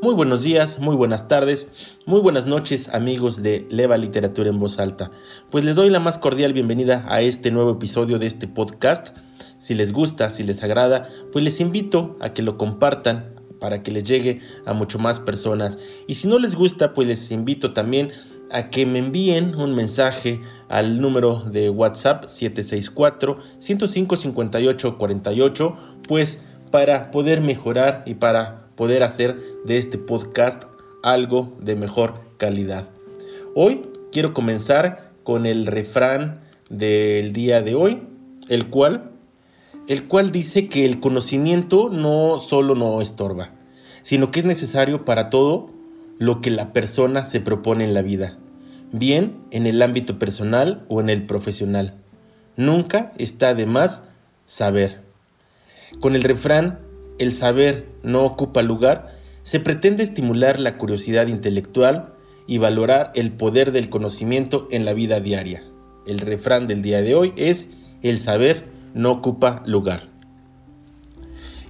Muy buenos días, muy buenas tardes, muy buenas noches amigos de Leva Literatura en Voz Alta. Pues les doy la más cordial bienvenida a este nuevo episodio de este podcast. Si les gusta, si les agrada, pues les invito a que lo compartan para que les llegue a mucho más personas. Y si no les gusta, pues les invito también a que me envíen un mensaje al número de WhatsApp 764 105 58 48, pues para poder mejorar y para poder hacer de este podcast algo de mejor calidad. Hoy quiero comenzar con el refrán del día de hoy, el cual, el cual dice que el conocimiento no solo no estorba, sino que es necesario para todo lo que la persona se propone en la vida, bien en el ámbito personal o en el profesional. Nunca está de más saber. Con el refrán el saber no ocupa lugar, se pretende estimular la curiosidad intelectual y valorar el poder del conocimiento en la vida diaria. El refrán del día de hoy es el saber no ocupa lugar.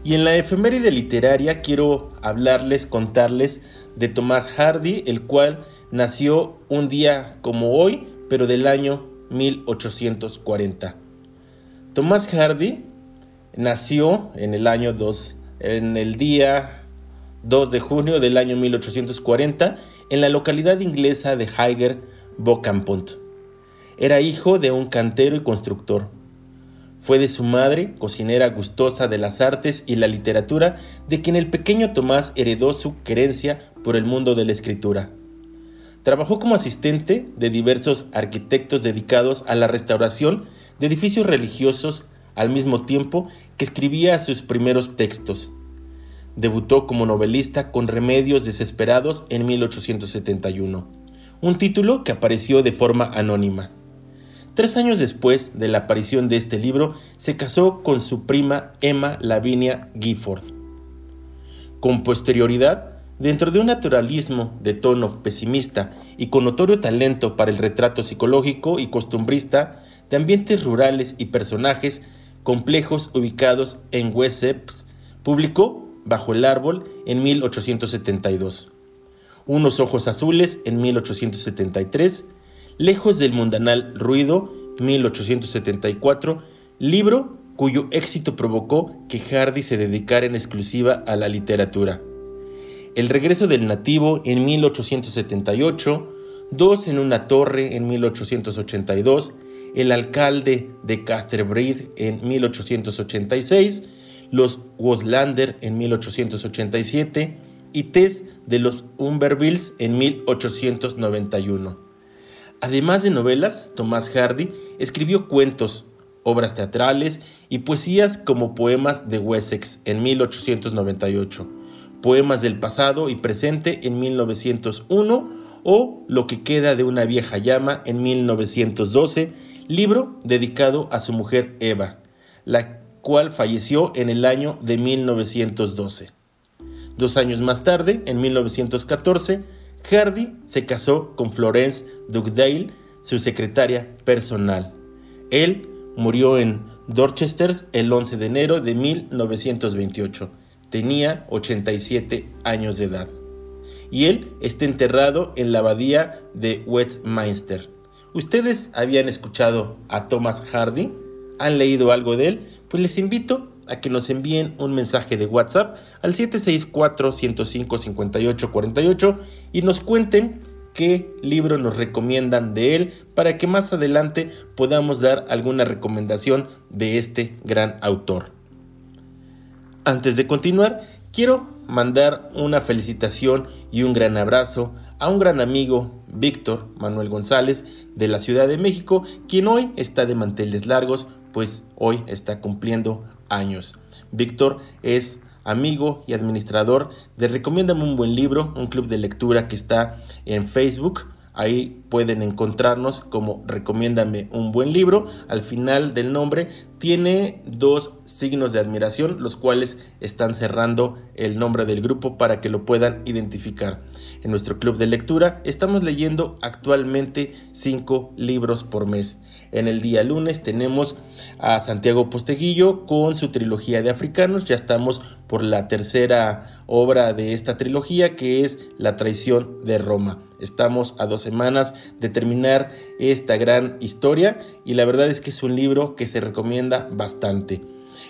Y en la efeméride literaria quiero hablarles, contarles de Tomás Hardy, el cual nació un día como hoy, pero del año 1840. Tomás Hardy nació en el año 2 en el día 2 de junio del año 1840 en la localidad inglesa de Higer, Bocampont. Era hijo de un cantero y constructor. Fue de su madre, cocinera gustosa de las artes y la literatura, de quien el pequeño Tomás heredó su querencia por el mundo de la escritura. Trabajó como asistente de diversos arquitectos dedicados a la restauración de edificios religiosos al mismo tiempo que escribía sus primeros textos. Debutó como novelista con Remedios Desesperados en 1871, un título que apareció de forma anónima. Tres años después de la aparición de este libro, se casó con su prima Emma Lavinia Gifford. Con posterioridad, dentro de un naturalismo de tono pesimista y con notorio talento para el retrato psicológico y costumbrista de ambientes rurales y personajes complejos ubicados en Wessex, publicó Bajo el árbol en 1872, Unos ojos azules en 1873, Lejos del mundanal ruido 1874, libro cuyo éxito provocó que Hardy se dedicara en exclusiva a la literatura. El regreso del nativo en 1878, Dos en una torre en 1882, el alcalde de Casterbridge en 1886, los Woslander en 1887 y Tess de los Umbervilles en 1891. Además de novelas, Thomas Hardy escribió cuentos, obras teatrales y poesías como Poemas de Wessex en 1898, Poemas del pasado y presente en 1901 o Lo que queda de una vieja llama en 1912 libro dedicado a su mujer Eva, la cual falleció en el año de 1912. Dos años más tarde, en 1914, Hardy se casó con Florence Dugdale, su secretaria personal. Él murió en Dorchester el 11 de enero de 1928. Tenía 87 años de edad. Y él está enterrado en la abadía de Westminster. ¿Ustedes habían escuchado a Thomas Hardy? ¿Han leído algo de él? Pues les invito a que nos envíen un mensaje de WhatsApp al 764-105-5848 y nos cuenten qué libro nos recomiendan de él para que más adelante podamos dar alguna recomendación de este gran autor. Antes de continuar, quiero mandar una felicitación y un gran abrazo a un gran amigo, Víctor Manuel González, de la Ciudad de México, quien hoy está de manteles largos, pues hoy está cumpliendo años. Víctor es amigo y administrador de Recomiéndame un buen libro, un club de lectura que está en Facebook. Ahí pueden encontrarnos como Recomiéndame un buen libro. Al final del nombre tiene dos signos de admiración, los cuales están cerrando el nombre del grupo para que lo puedan identificar. En nuestro club de lectura estamos leyendo actualmente cinco libros por mes. En el día lunes tenemos a Santiago Posteguillo con su trilogía de africanos. Ya estamos por la tercera obra de esta trilogía que es La traición de Roma. Estamos a dos semanas de terminar esta gran historia y la verdad es que es un libro que se recomienda bastante.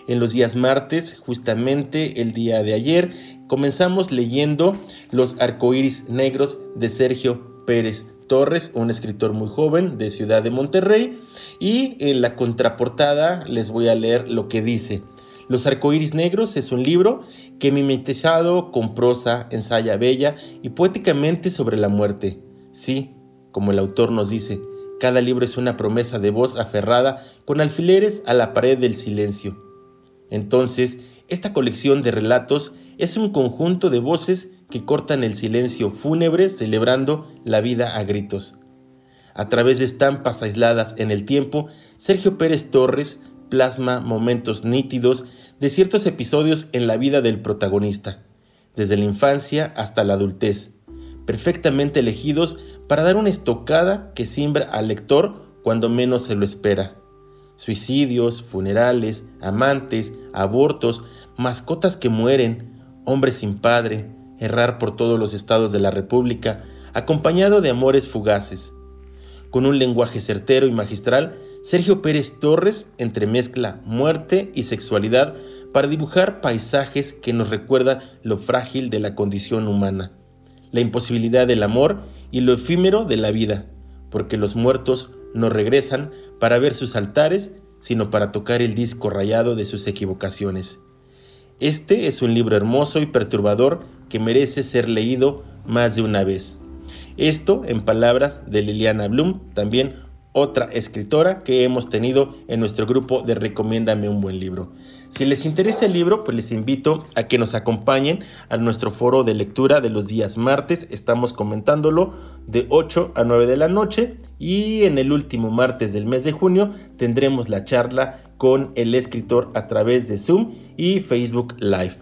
En los días martes, justamente el día de ayer, comenzamos leyendo Los arcoíris negros de Sergio Pérez Torres, un escritor muy joven de Ciudad de Monterrey, y en la contraportada les voy a leer lo que dice. Los arcoíris negros es un libro que mimetizado con prosa ensaya bella y poéticamente sobre la muerte. Sí, como el autor nos dice, cada libro es una promesa de voz aferrada con alfileres a la pared del silencio. Entonces, esta colección de relatos es un conjunto de voces que cortan el silencio fúnebre celebrando la vida a gritos. A través de estampas aisladas en el tiempo, Sergio Pérez Torres plasma momentos nítidos de ciertos episodios en la vida del protagonista, desde la infancia hasta la adultez, perfectamente elegidos para dar una estocada que simbra al lector cuando menos se lo espera. Suicidios, funerales, amantes, abortos, mascotas que mueren, hombres sin padre, errar por todos los estados de la República, acompañado de amores fugaces. Con un lenguaje certero y magistral, Sergio Pérez Torres entremezcla muerte y sexualidad para dibujar paisajes que nos recuerdan lo frágil de la condición humana, la imposibilidad del amor y lo efímero de la vida, porque los muertos no regresan para ver sus altares, sino para tocar el disco rayado de sus equivocaciones. Este es un libro hermoso y perturbador que merece ser leído más de una vez. Esto en palabras de Liliana Blum, también otra escritora que hemos tenido en nuestro grupo de Recomiéndame un buen libro. Si les interesa el libro, pues les invito a que nos acompañen a nuestro foro de lectura de los días martes. Estamos comentándolo de 8 a 9 de la noche y en el último martes del mes de junio tendremos la charla con el escritor a través de Zoom y Facebook Live.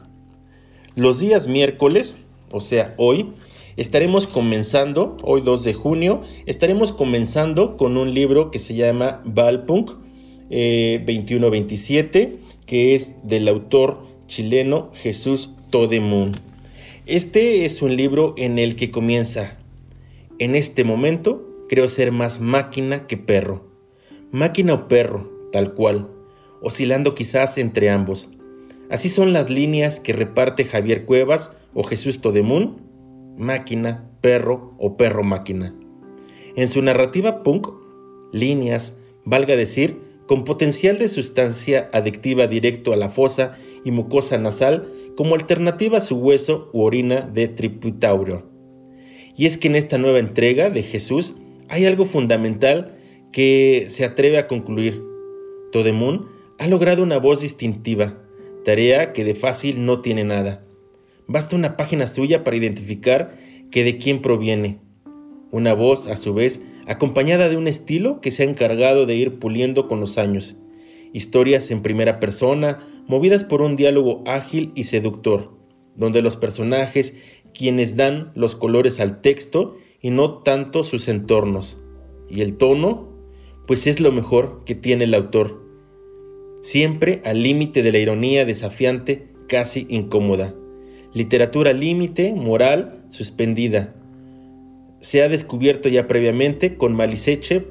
Los días miércoles, o sea, hoy, estaremos comenzando, hoy 2 de junio, estaremos comenzando con un libro que se llama Valpunk eh, 2127, que es del autor chileno Jesús Todemun. Este es un libro en el que comienza, en este momento creo ser más máquina que perro. Máquina o perro, tal cual, oscilando quizás entre ambos. Así son las líneas que reparte Javier Cuevas o Jesús Todemun máquina, perro o perro máquina. En su narrativa punk, líneas, valga decir, con potencial de sustancia adictiva directo a la fosa y mucosa nasal como alternativa a su hueso u orina de tripitaurio. Y es que en esta nueva entrega de Jesús hay algo fundamental que se atreve a concluir. Todemun ha logrado una voz distintiva, tarea que de fácil no tiene nada. Basta una página suya para identificar que de quién proviene. Una voz, a su vez, acompañada de un estilo que se ha encargado de ir puliendo con los años. Historias en primera persona, movidas por un diálogo ágil y seductor, donde los personajes quienes dan los colores al texto y no tanto sus entornos. Y el tono, pues es lo mejor que tiene el autor. Siempre al límite de la ironía desafiante, casi incómoda. Literatura límite, moral, suspendida. Se ha descubierto ya previamente con Maliseche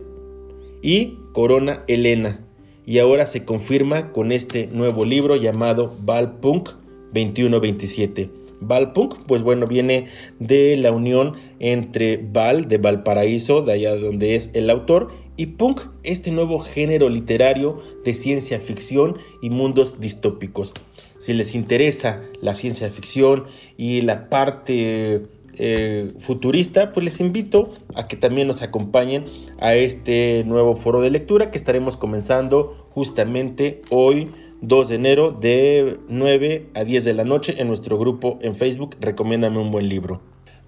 y Corona Elena, y ahora se confirma con este nuevo libro llamado Valpunk 2127. Valpunk, pues bueno, viene de la unión entre Val, de Valparaíso, de allá donde es el autor, y punk, este nuevo género literario de ciencia ficción y mundos distópicos. Si les interesa la ciencia ficción y la parte eh, futurista, pues les invito a que también nos acompañen a este nuevo foro de lectura que estaremos comenzando justamente hoy 2 de enero de 9 a 10 de la noche en nuestro grupo en Facebook Recomiéndame un buen libro.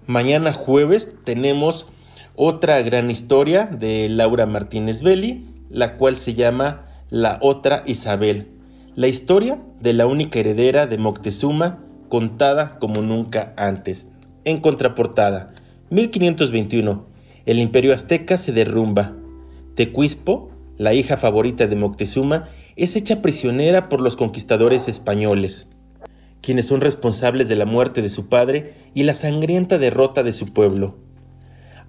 Mañana jueves tenemos otra gran historia de Laura Martínez Belli, la cual se llama la otra Isabel, la historia de la única heredera de Moctezuma contada como nunca antes. En contraportada, 1521, el imperio azteca se derrumba. Tecuispo, la hija favorita de Moctezuma, es hecha prisionera por los conquistadores españoles, quienes son responsables de la muerte de su padre y la sangrienta derrota de su pueblo.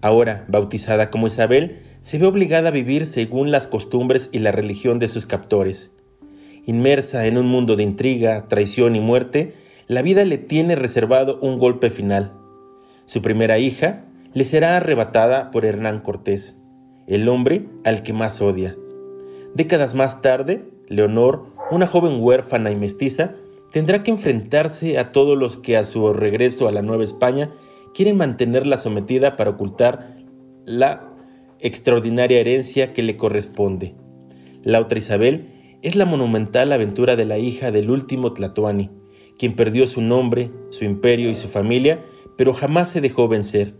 Ahora, bautizada como Isabel, se ve obligada a vivir según las costumbres y la religión de sus captores. Inmersa en un mundo de intriga, traición y muerte, la vida le tiene reservado un golpe final. Su primera hija, le será arrebatada por Hernán Cortés, el hombre al que más odia. Décadas más tarde, Leonor, una joven huérfana y mestiza, tendrá que enfrentarse a todos los que a su regreso a la Nueva España quieren mantenerla sometida para ocultar la extraordinaria herencia que le corresponde. La otra Isabel es la monumental aventura de la hija del último Tlatoani, quien perdió su nombre, su imperio y su familia, pero jamás se dejó vencer.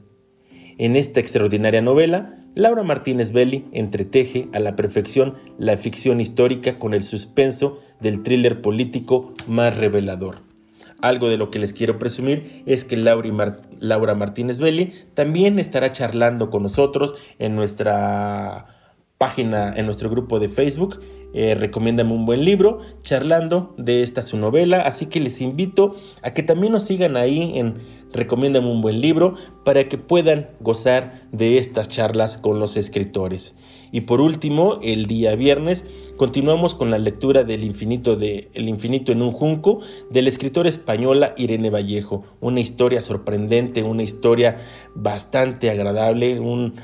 En esta extraordinaria novela, Laura Martínez Belli entreteje a la perfección la ficción histórica con el suspenso del thriller político más revelador. Algo de lo que les quiero presumir es que Laura Martínez Belli también estará charlando con nosotros en nuestra página, en nuestro grupo de Facebook. Eh, recomiéndame un buen libro, charlando de esta su novela. Así que les invito a que también nos sigan ahí en recomiéndame un buen libro para que puedan gozar de estas charlas con los escritores. Y por último, el día viernes continuamos con la lectura del infinito de El infinito en un junco de la escritora española Irene Vallejo, una historia sorprendente, una historia bastante agradable, un,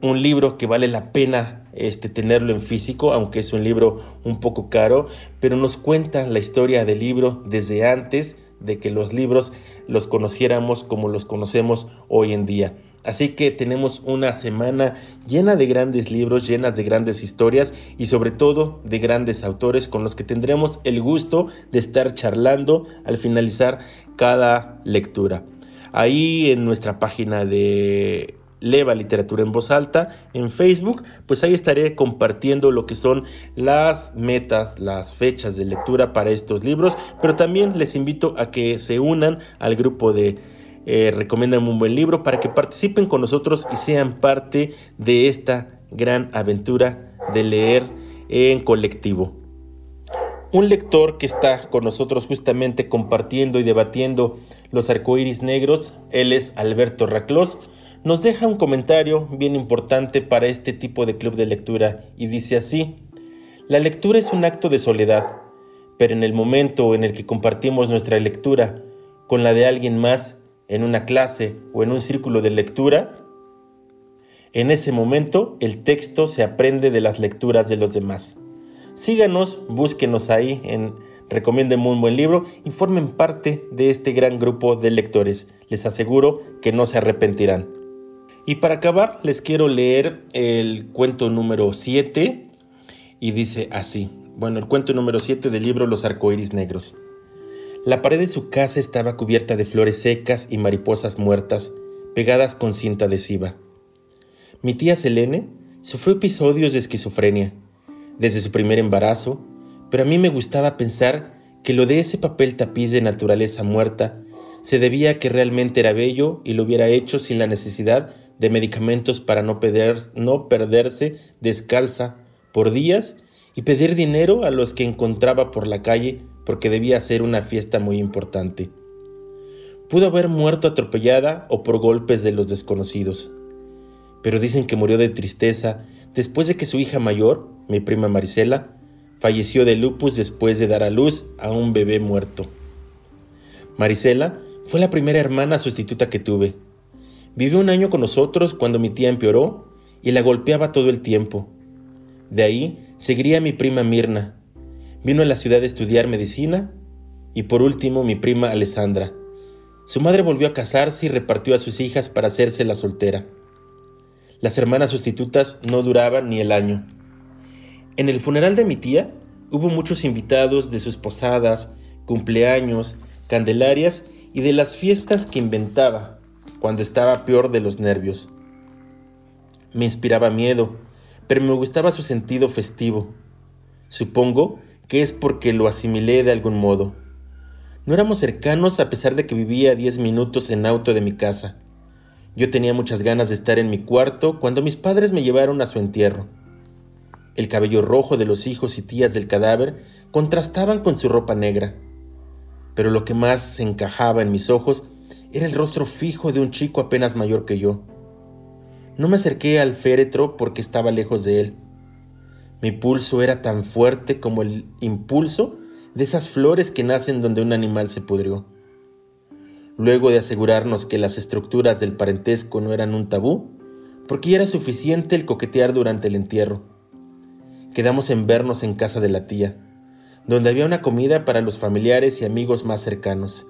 un libro que vale la pena este, tenerlo en físico, aunque es un libro un poco caro, pero nos cuenta la historia del libro desde antes de que los libros los conociéramos como los conocemos hoy en día. Así que tenemos una semana llena de grandes libros, llenas de grandes historias y sobre todo de grandes autores con los que tendremos el gusto de estar charlando al finalizar cada lectura. Ahí en nuestra página de Leva Literatura en Voz Alta en Facebook, pues ahí estaré compartiendo lo que son las metas, las fechas de lectura para estos libros, pero también les invito a que se unan al grupo de eh, Recomiendan un buen libro para que participen con nosotros y sean parte de esta gran aventura de leer en colectivo. Un lector que está con nosotros justamente compartiendo y debatiendo los arcoíris negros, él es Alberto Raclos nos deja un comentario bien importante para este tipo de club de lectura y dice así, la lectura es un acto de soledad, pero en el momento en el que compartimos nuestra lectura con la de alguien más en una clase o en un círculo de lectura, en ese momento el texto se aprende de las lecturas de los demás. Síganos, búsquenos ahí en Recomienden un buen libro y formen parte de este gran grupo de lectores. Les aseguro que no se arrepentirán. Y para acabar, les quiero leer el cuento número 7 y dice así. Bueno, el cuento número 7 del libro Los arcoíris negros. La pared de su casa estaba cubierta de flores secas y mariposas muertas, pegadas con cinta adhesiva. Mi tía Selene sufrió episodios de esquizofrenia desde su primer embarazo, pero a mí me gustaba pensar que lo de ese papel tapiz de naturaleza muerta se debía a que realmente era bello y lo hubiera hecho sin la necesidad de medicamentos para no, no perderse descalza por días y pedir dinero a los que encontraba por la calle porque debía ser una fiesta muy importante. Pudo haber muerto atropellada o por golpes de los desconocidos, pero dicen que murió de tristeza después de que su hija mayor, mi prima Marisela, falleció de lupus después de dar a luz a un bebé muerto. Marisela fue la primera hermana sustituta que tuve Vivió un año con nosotros cuando mi tía empeoró y la golpeaba todo el tiempo. De ahí seguiría mi prima Mirna. Vino a la ciudad a estudiar medicina y por último mi prima Alessandra. Su madre volvió a casarse y repartió a sus hijas para hacerse la soltera. Las hermanas sustitutas no duraban ni el año. En el funeral de mi tía hubo muchos invitados de sus posadas, cumpleaños, candelarias y de las fiestas que inventaba cuando estaba peor de los nervios. Me inspiraba miedo, pero me gustaba su sentido festivo. Supongo que es porque lo asimilé de algún modo. No éramos cercanos a pesar de que vivía a 10 minutos en auto de mi casa. Yo tenía muchas ganas de estar en mi cuarto cuando mis padres me llevaron a su entierro. El cabello rojo de los hijos y tías del cadáver contrastaban con su ropa negra, pero lo que más se encajaba en mis ojos era el rostro fijo de un chico apenas mayor que yo. No me acerqué al féretro porque estaba lejos de él. Mi pulso era tan fuerte como el impulso de esas flores que nacen donde un animal se pudrió. Luego de asegurarnos que las estructuras del parentesco no eran un tabú, porque ya era suficiente el coquetear durante el entierro. Quedamos en vernos en casa de la tía, donde había una comida para los familiares y amigos más cercanos.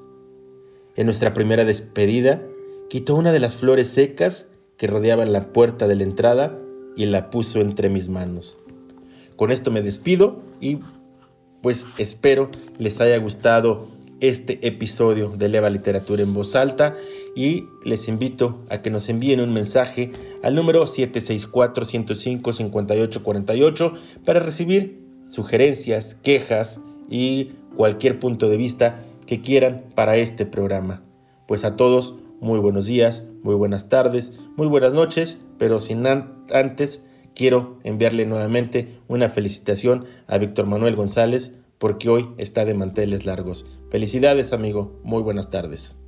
En nuestra primera despedida, quitó una de las flores secas que rodeaban la puerta de la entrada y la puso entre mis manos. Con esto me despido y pues espero les haya gustado este episodio de Leva Literatura en Voz Alta y les invito a que nos envíen un mensaje al número 764-105-5848 para recibir sugerencias, quejas y cualquier punto de vista que quieran para este programa. Pues a todos, muy buenos días, muy buenas tardes, muy buenas noches, pero sin antes quiero enviarle nuevamente una felicitación a Víctor Manuel González porque hoy está de manteles largos. Felicidades amigo, muy buenas tardes.